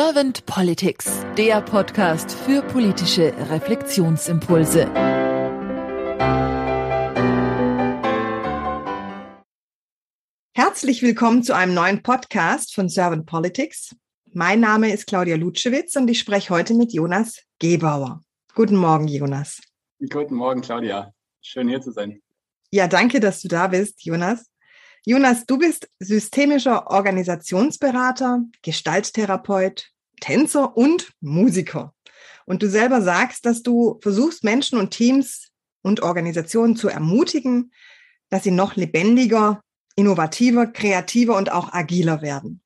Servant Politics, der Podcast für politische Reflexionsimpulse. Herzlich willkommen zu einem neuen Podcast von Servant Politics. Mein Name ist Claudia Lutschewitz und ich spreche heute mit Jonas Gebauer. Guten Morgen, Jonas. Guten Morgen, Claudia. Schön hier zu sein. Ja, danke, dass du da bist, Jonas. Jonas, du bist systemischer Organisationsberater, Gestalttherapeut, Tänzer und Musiker. Und du selber sagst, dass du versuchst, Menschen und Teams und Organisationen zu ermutigen, dass sie noch lebendiger, innovativer, kreativer und auch agiler werden.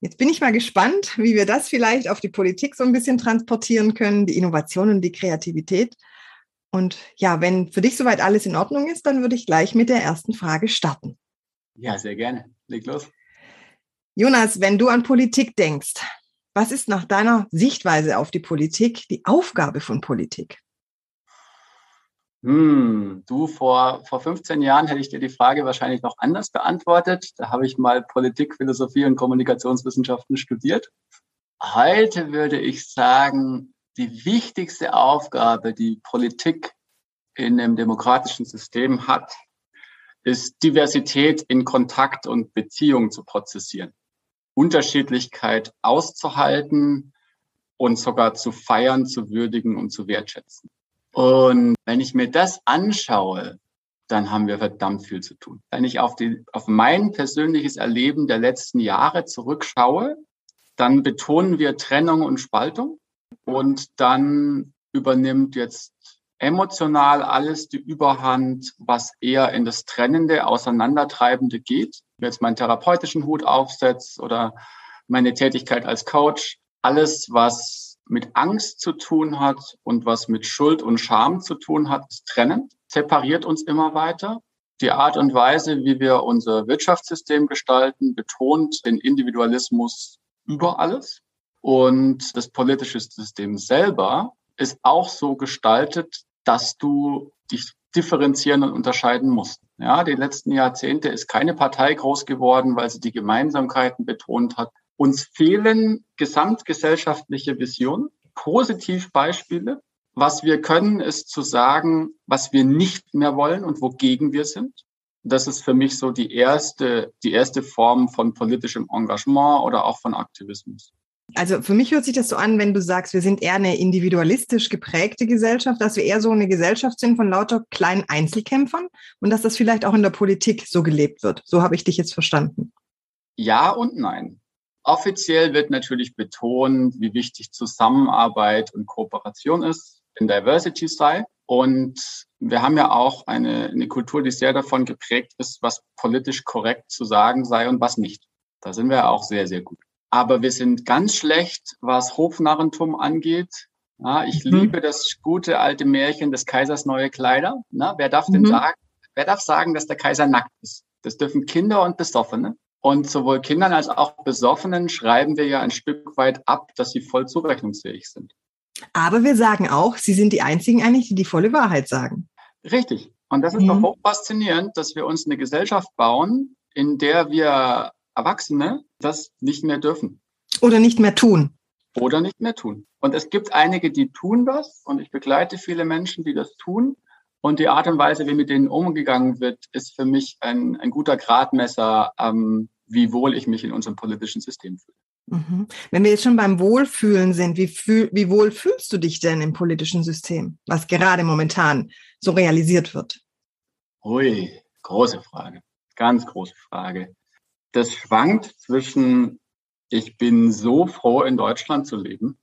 Jetzt bin ich mal gespannt, wie wir das vielleicht auf die Politik so ein bisschen transportieren können, die Innovation und die Kreativität. Und ja, wenn für dich soweit alles in Ordnung ist, dann würde ich gleich mit der ersten Frage starten. Ja, sehr gerne. Leg los. Jonas, wenn du an Politik denkst, was ist nach deiner Sichtweise auf die Politik die Aufgabe von Politik? Hm, du, vor, vor 15 Jahren hätte ich dir die Frage wahrscheinlich noch anders beantwortet. Da habe ich mal Politik, Philosophie und Kommunikationswissenschaften studiert. Heute würde ich sagen, die wichtigste Aufgabe, die Politik in einem demokratischen System hat, ist Diversität in Kontakt und Beziehung zu prozessieren. Unterschiedlichkeit auszuhalten und sogar zu feiern, zu würdigen und zu wertschätzen. Und wenn ich mir das anschaue, dann haben wir verdammt viel zu tun. Wenn ich auf, die, auf mein persönliches Erleben der letzten Jahre zurückschaue, dann betonen wir Trennung und Spaltung und dann übernimmt jetzt emotional alles die Überhand, was eher in das Trennende, Auseinandertreibende geht. Wenn jetzt meinen therapeutischen Hut aufsetzt oder meine Tätigkeit als Coach, alles, was mit Angst zu tun hat und was mit Schuld und Scham zu tun hat, trennend, separiert uns immer weiter. Die Art und Weise, wie wir unser Wirtschaftssystem gestalten, betont den Individualismus über alles. Und das politische System selber ist auch so gestaltet, dass du dich differenzieren und unterscheiden musst. Ja, die letzten Jahrzehnte ist keine Partei groß geworden, weil sie die Gemeinsamkeiten betont hat. Uns fehlen gesamtgesellschaftliche Visionen, Positivbeispiele. Was wir können, ist zu sagen, was wir nicht mehr wollen und wogegen wir sind. Das ist für mich so die erste, die erste Form von politischem Engagement oder auch von Aktivismus. Also für mich hört sich das so an, wenn du sagst, wir sind eher eine individualistisch geprägte Gesellschaft, dass wir eher so eine Gesellschaft sind von lauter kleinen Einzelkämpfern und dass das vielleicht auch in der Politik so gelebt wird. So habe ich dich jetzt verstanden. Ja und nein. Offiziell wird natürlich betont, wie wichtig Zusammenarbeit und Kooperation ist, in Diversity sei. Und wir haben ja auch eine, eine Kultur, die sehr davon geprägt ist, was politisch korrekt zu sagen sei und was nicht. Da sind wir auch sehr, sehr gut. Aber wir sind ganz schlecht, was Hofnarrentum angeht. Ja, ich mhm. liebe das gute alte Märchen des Kaisers neue Kleider. Na, wer darf mhm. denn sagen, wer darf sagen, dass der Kaiser nackt ist? Das dürfen Kinder und Besoffene. Und sowohl Kindern als auch Besoffenen schreiben wir ja ein Stück weit ab, dass sie voll zurechnungsfähig sind. Aber wir sagen auch, sie sind die einzigen eigentlich, die die volle Wahrheit sagen. Richtig. Und das ist mhm. doch hoch faszinierend, dass wir uns eine Gesellschaft bauen, in der wir Erwachsene das nicht mehr dürfen. Oder nicht mehr tun. Oder nicht mehr tun. Und es gibt einige, die tun das und ich begleite viele Menschen, die das tun. Und die Art und Weise, wie mit denen umgegangen wird, ist für mich ein, ein guter Gradmesser, ähm, wie wohl ich mich in unserem politischen System fühle. Mhm. Wenn wir jetzt schon beim Wohlfühlen sind, wie, fühl, wie wohl fühlst du dich denn im politischen System, was gerade momentan so realisiert wird? Ui, große Frage, ganz große Frage das schwankt zwischen, ich bin so froh, in Deutschland zu leben.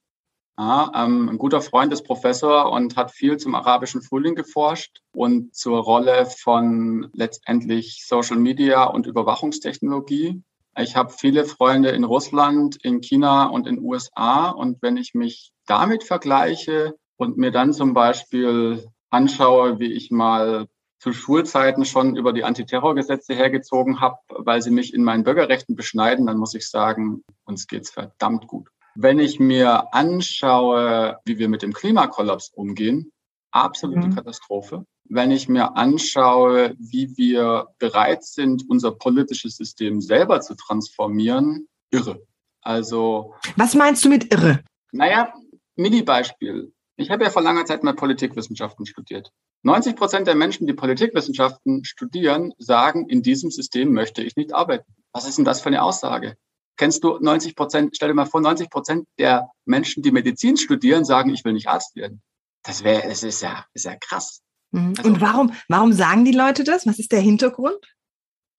Ja, ähm, ein guter Freund ist Professor und hat viel zum arabischen Frühling geforscht und zur Rolle von letztendlich Social Media und Überwachungstechnologie. Ich habe viele Freunde in Russland, in China und in USA. Und wenn ich mich damit vergleiche und mir dann zum Beispiel anschaue, wie ich mal zu Schulzeiten schon über die Antiterrorgesetze hergezogen habe, weil sie mich in meinen Bürgerrechten beschneiden, dann muss ich sagen, uns geht's verdammt gut. Wenn ich mir anschaue, wie wir mit dem Klimakollaps umgehen, absolute mhm. Katastrophe. Wenn ich mir anschaue, wie wir bereit sind, unser politisches System selber zu transformieren, irre. Also. Was meinst du mit irre? Naja, Mini-Beispiel. Ich habe ja vor langer Zeit mal Politikwissenschaften studiert. 90 Prozent der Menschen, die Politikwissenschaften studieren, sagen, in diesem System möchte ich nicht arbeiten. Was ist denn das für eine Aussage? Kennst du 90 Prozent, stell dir mal vor, 90 Prozent der Menschen, die Medizin studieren, sagen, ich will nicht Arzt werden. Das wäre, es ist ja, ist ja krass. Mhm. Also, Und warum, warum sagen die Leute das? Was ist der Hintergrund?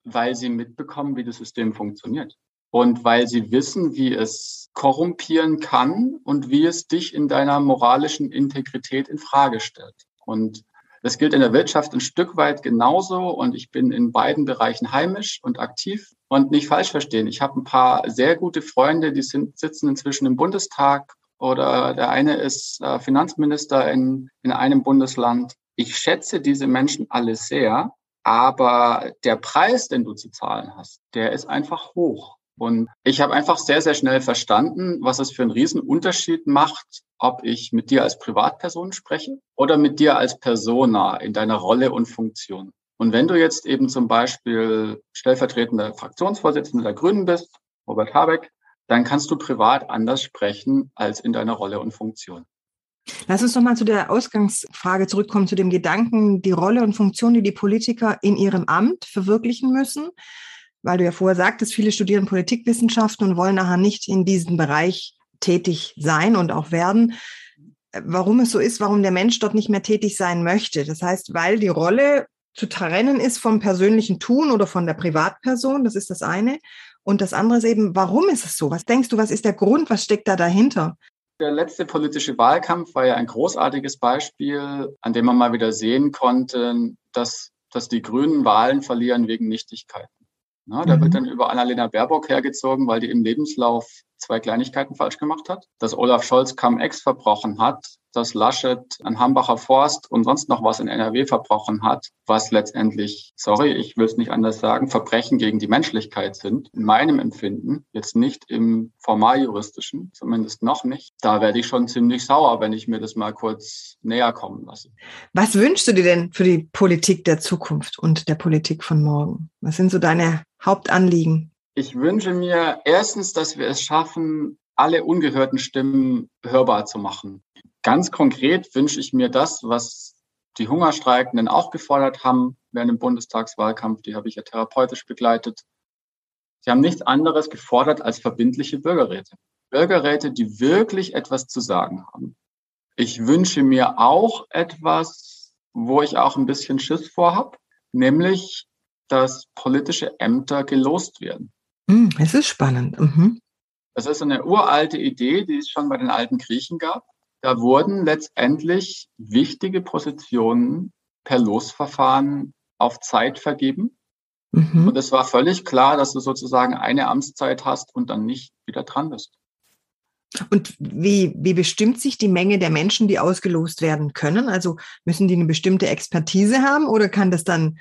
Weil sie mitbekommen, wie das System funktioniert. Und weil sie wissen, wie es korrumpieren kann und wie es dich in deiner moralischen Integrität in Frage stellt. Und das gilt in der Wirtschaft ein Stück weit genauso und ich bin in beiden Bereichen heimisch und aktiv und nicht falsch verstehen. Ich habe ein paar sehr gute Freunde, die sind, sitzen inzwischen im Bundestag oder der eine ist äh, Finanzminister in, in einem Bundesland. Ich schätze diese Menschen alle sehr, aber der Preis, den du zu zahlen hast, der ist einfach hoch. Und ich habe einfach sehr, sehr schnell verstanden, was es für einen riesen Unterschied macht, ob ich mit dir als Privatperson spreche oder mit dir als Persona in deiner Rolle und Funktion. Und wenn du jetzt eben zum Beispiel stellvertretender Fraktionsvorsitzender der Grünen bist, Robert Habeck, dann kannst du privat anders sprechen als in deiner Rolle und Funktion. Lass uns nochmal zu der Ausgangsfrage zurückkommen, zu dem Gedanken, die Rolle und Funktion, die die Politiker in ihrem Amt verwirklichen müssen weil du ja vorher sagtest, viele studieren Politikwissenschaften und wollen nachher nicht in diesem Bereich tätig sein und auch werden. Warum es so ist, warum der Mensch dort nicht mehr tätig sein möchte. Das heißt, weil die Rolle zu trennen ist vom persönlichen Tun oder von der Privatperson, das ist das eine. Und das andere ist eben, warum ist es so? Was denkst du, was ist der Grund, was steckt da dahinter? Der letzte politische Wahlkampf war ja ein großartiges Beispiel, an dem man mal wieder sehen konnte, dass, dass die Grünen Wahlen verlieren wegen Nichtigkeiten. Na, da mhm. wird dann über Annalena Baerbock hergezogen, weil die im Lebenslauf zwei Kleinigkeiten falsch gemacht hat. Dass Olaf Scholz Cum-Ex verbrochen hat, dass Laschet an Hambacher Forst und sonst noch was in NRW verbrochen hat, was letztendlich, sorry, ich will es nicht anders sagen, Verbrechen gegen die Menschlichkeit sind. In meinem Empfinden, jetzt nicht im formaljuristischen, zumindest noch nicht. Da werde ich schon ziemlich sauer, wenn ich mir das mal kurz näher kommen lasse. Was wünschst du dir denn für die Politik der Zukunft und der Politik von morgen? Was sind so deine Hauptanliegen? Ich wünsche mir erstens, dass wir es schaffen, alle ungehörten Stimmen hörbar zu machen. Ganz konkret wünsche ich mir das, was die Hungerstreikenden auch gefordert haben während dem Bundestagswahlkampf. Die habe ich ja therapeutisch begleitet. Sie haben nichts anderes gefordert als verbindliche Bürgerräte. Bürgerräte, die wirklich etwas zu sagen haben. Ich wünsche mir auch etwas, wo ich auch ein bisschen Schiss vorhab, nämlich, dass politische Ämter gelost werden. Hm, es ist spannend. Mhm. Das ist eine uralte Idee, die es schon bei den alten Griechen gab. Da wurden letztendlich wichtige Positionen per Losverfahren auf Zeit vergeben. Mhm. Und es war völlig klar, dass du sozusagen eine Amtszeit hast und dann nicht wieder dran bist. Und wie, wie bestimmt sich die Menge der Menschen, die ausgelost werden können? Also müssen die eine bestimmte Expertise haben oder kann das dann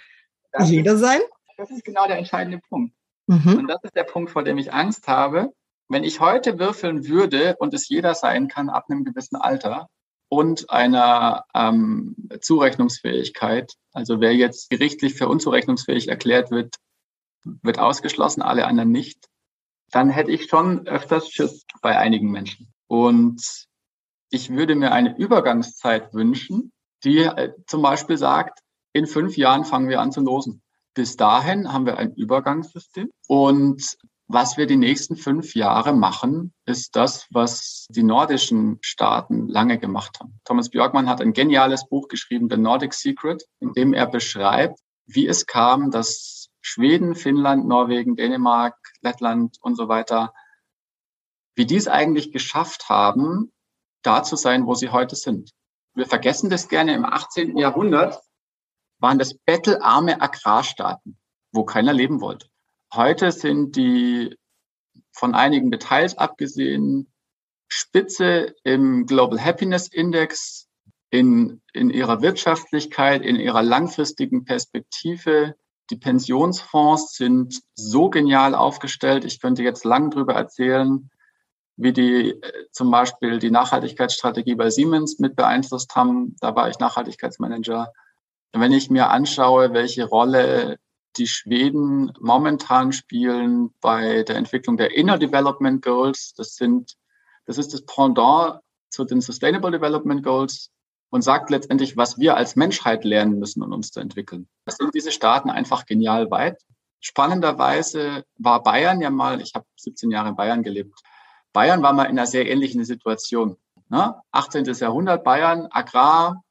das jeder ist, sein? Das ist genau der entscheidende Punkt. Mhm. Und das ist der Punkt, vor dem ich Angst habe. Wenn ich heute würfeln würde und es jeder sein kann ab einem gewissen Alter und einer ähm, Zurechnungsfähigkeit, also wer jetzt gerichtlich für unzurechnungsfähig erklärt wird, wird ausgeschlossen, alle anderen nicht, dann hätte ich schon öfters Schiss bei einigen Menschen. Und ich würde mir eine Übergangszeit wünschen, die äh, zum Beispiel sagt, in fünf Jahren fangen wir an zu losen. Bis dahin haben wir ein Übergangssystem und was wir die nächsten fünf Jahre machen, ist das, was die nordischen Staaten lange gemacht haben. Thomas Björkmann hat ein geniales Buch geschrieben, The Nordic Secret, in dem er beschreibt, wie es kam, dass Schweden, Finnland, Norwegen, Dänemark, Lettland und so weiter, wie die es eigentlich geschafft haben, da zu sein, wo sie heute sind. Wir vergessen das gerne. Im 18. Jahrhundert waren das bettelarme Agrarstaaten, wo keiner leben wollte. Heute sind die von einigen Details abgesehen Spitze im Global Happiness Index in, in ihrer Wirtschaftlichkeit, in ihrer langfristigen Perspektive. Die Pensionsfonds sind so genial aufgestellt. Ich könnte jetzt lang drüber erzählen, wie die äh, zum Beispiel die Nachhaltigkeitsstrategie bei Siemens mit beeinflusst haben. Da war ich Nachhaltigkeitsmanager. Wenn ich mir anschaue, welche Rolle die Schweden momentan spielen bei der Entwicklung der Inner Development Goals. Das sind, das ist das Pendant zu den Sustainable Development Goals und sagt letztendlich, was wir als Menschheit lernen müssen, um uns zu entwickeln. Das sind diese Staaten einfach genial weit. Spannenderweise war Bayern ja mal, ich habe 17 Jahre in Bayern gelebt, Bayern war mal in einer sehr ähnlichen Situation. Ne? 18. Jahrhundert Bayern, Agrar,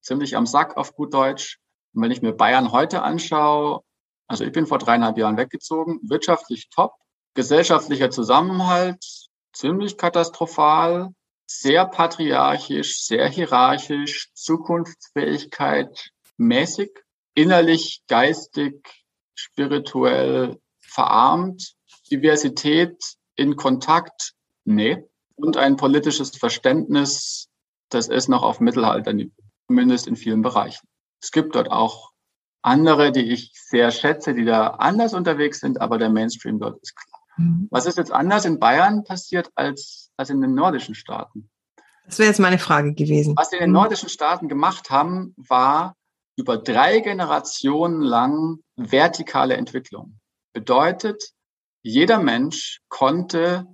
ziemlich am Sack auf gut Deutsch. Und wenn ich mir Bayern heute anschaue, also ich bin vor dreieinhalb Jahren weggezogen, wirtschaftlich top, gesellschaftlicher Zusammenhalt, ziemlich katastrophal, sehr patriarchisch, sehr hierarchisch, Zukunftsfähigkeit mäßig, innerlich, geistig, spirituell verarmt, Diversität in Kontakt, nee, und ein politisches Verständnis, das ist noch auf Mittelalterniveau, zumindest in vielen Bereichen. Es gibt dort auch andere, die ich sehr schätze, die da anders unterwegs sind, aber der Mainstream dort ist klar. Mhm. Was ist jetzt anders in Bayern passiert als, als in den nordischen Staaten? Das wäre jetzt meine Frage gewesen. Was sie in den mhm. nordischen Staaten gemacht haben, war über drei Generationen lang vertikale Entwicklung. Bedeutet, jeder Mensch konnte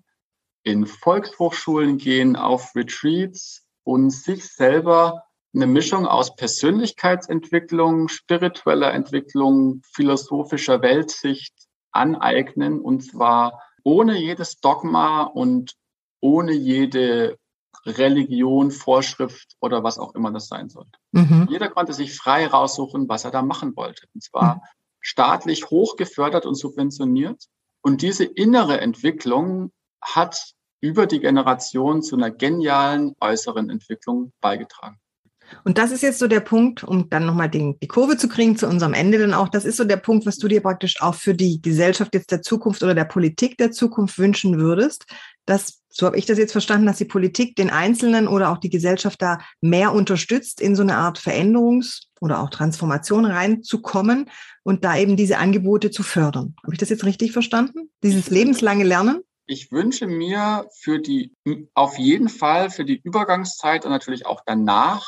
in Volkshochschulen gehen, auf Retreats und sich selber eine Mischung aus Persönlichkeitsentwicklung, spiritueller Entwicklung, philosophischer Weltsicht aneignen und zwar ohne jedes Dogma und ohne jede Religion, Vorschrift oder was auch immer das sein sollte. Mhm. Jeder konnte sich frei raussuchen, was er da machen wollte. Und zwar mhm. staatlich hoch gefördert und subventioniert. Und diese innere Entwicklung hat über die Generation zu einer genialen äußeren Entwicklung beigetragen. Und das ist jetzt so der Punkt, um dann nochmal die, Kurve zu kriegen zu unserem Ende dann auch. Das ist so der Punkt, was du dir praktisch auch für die Gesellschaft jetzt der Zukunft oder der Politik der Zukunft wünschen würdest, dass, so habe ich das jetzt verstanden, dass die Politik den Einzelnen oder auch die Gesellschaft da mehr unterstützt, in so eine Art Veränderungs- oder auch Transformation reinzukommen und da eben diese Angebote zu fördern. Habe ich das jetzt richtig verstanden? Dieses lebenslange Lernen? Ich wünsche mir für die, auf jeden Fall für die Übergangszeit und natürlich auch danach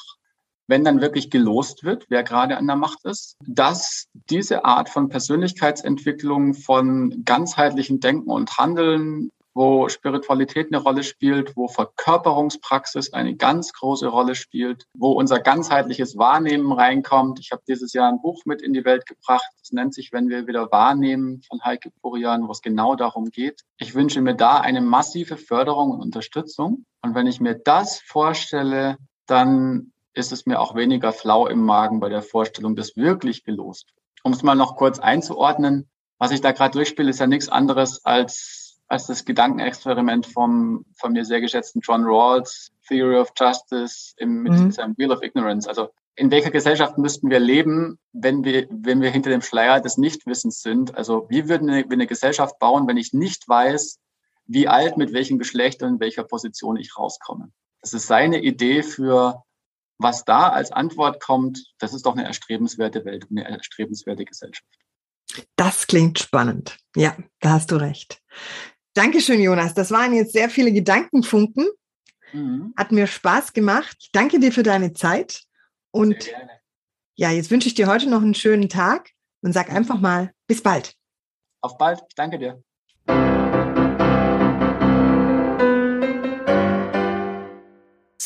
wenn dann wirklich gelost wird, wer gerade an der Macht ist, dass diese Art von Persönlichkeitsentwicklung, von ganzheitlichen Denken und Handeln, wo Spiritualität eine Rolle spielt, wo Verkörperungspraxis eine ganz große Rolle spielt, wo unser ganzheitliches Wahrnehmen reinkommt. Ich habe dieses Jahr ein Buch mit in die Welt gebracht. Das nennt sich Wenn wir wieder wahrnehmen von Heike Purian, wo es genau darum geht. Ich wünsche mir da eine massive Förderung und Unterstützung. Und wenn ich mir das vorstelle, dann ist es mir auch weniger flau im Magen bei der Vorstellung, dass wirklich gelost wird. Um es mal noch kurz einzuordnen, was ich da gerade durchspiele, ist ja nichts anderes als, als das Gedankenexperiment vom von mir sehr geschätzten John Rawls, Theory of Justice im, mit mhm. seinem Wheel of Ignorance. Also in welcher Gesellschaft müssten wir leben, wenn wir, wenn wir hinter dem Schleier des Nichtwissens sind? Also wie würden wir eine Gesellschaft bauen, wenn ich nicht weiß, wie alt, mit welchem Geschlecht und in welcher Position ich rauskomme? Das ist seine Idee für was da als Antwort kommt, das ist doch eine erstrebenswerte Welt, eine erstrebenswerte Gesellschaft. Das klingt spannend. Ja, da hast du recht. Dankeschön, Jonas. Das waren jetzt sehr viele Gedankenfunken. Mhm. Hat mir Spaß gemacht. Ich danke dir für deine Zeit. Und ja, jetzt wünsche ich dir heute noch einen schönen Tag und sag einfach mal bis bald. Auf bald. Ich danke dir.